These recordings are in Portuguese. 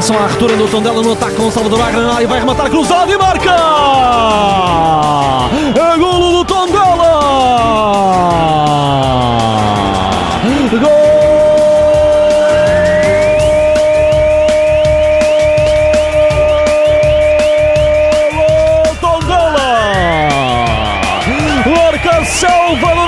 Atenção à retura do Tondela no ataque com o Salvador Agranal e vai rematar cruzado e marca! É golo do Tondela! Gol! Tondela! Marca Salvador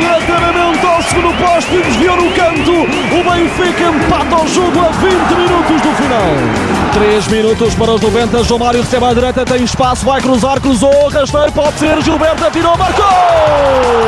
sorrateiramente ao segundo posto e desviou no canto. O Benfica empata o jogo a 20 minutos do final. 3 minutos para os 90. João Mário recebe à direita, tem espaço, vai cruzar, cruzou, rasteiro, pode ser. Gilberto atirou, marcou!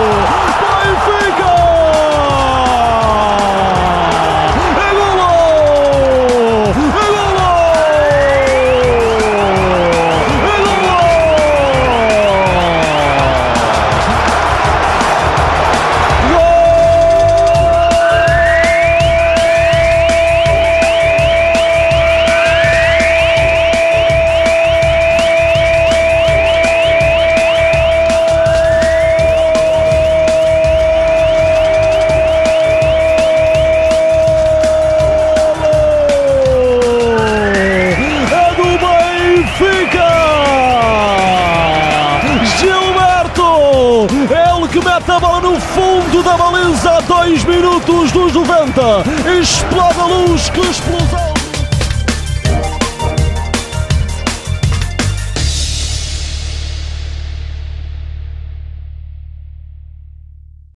Mete a bola no fundo da baliza a 2 minutos dos 90. Explode a luz, que explosão!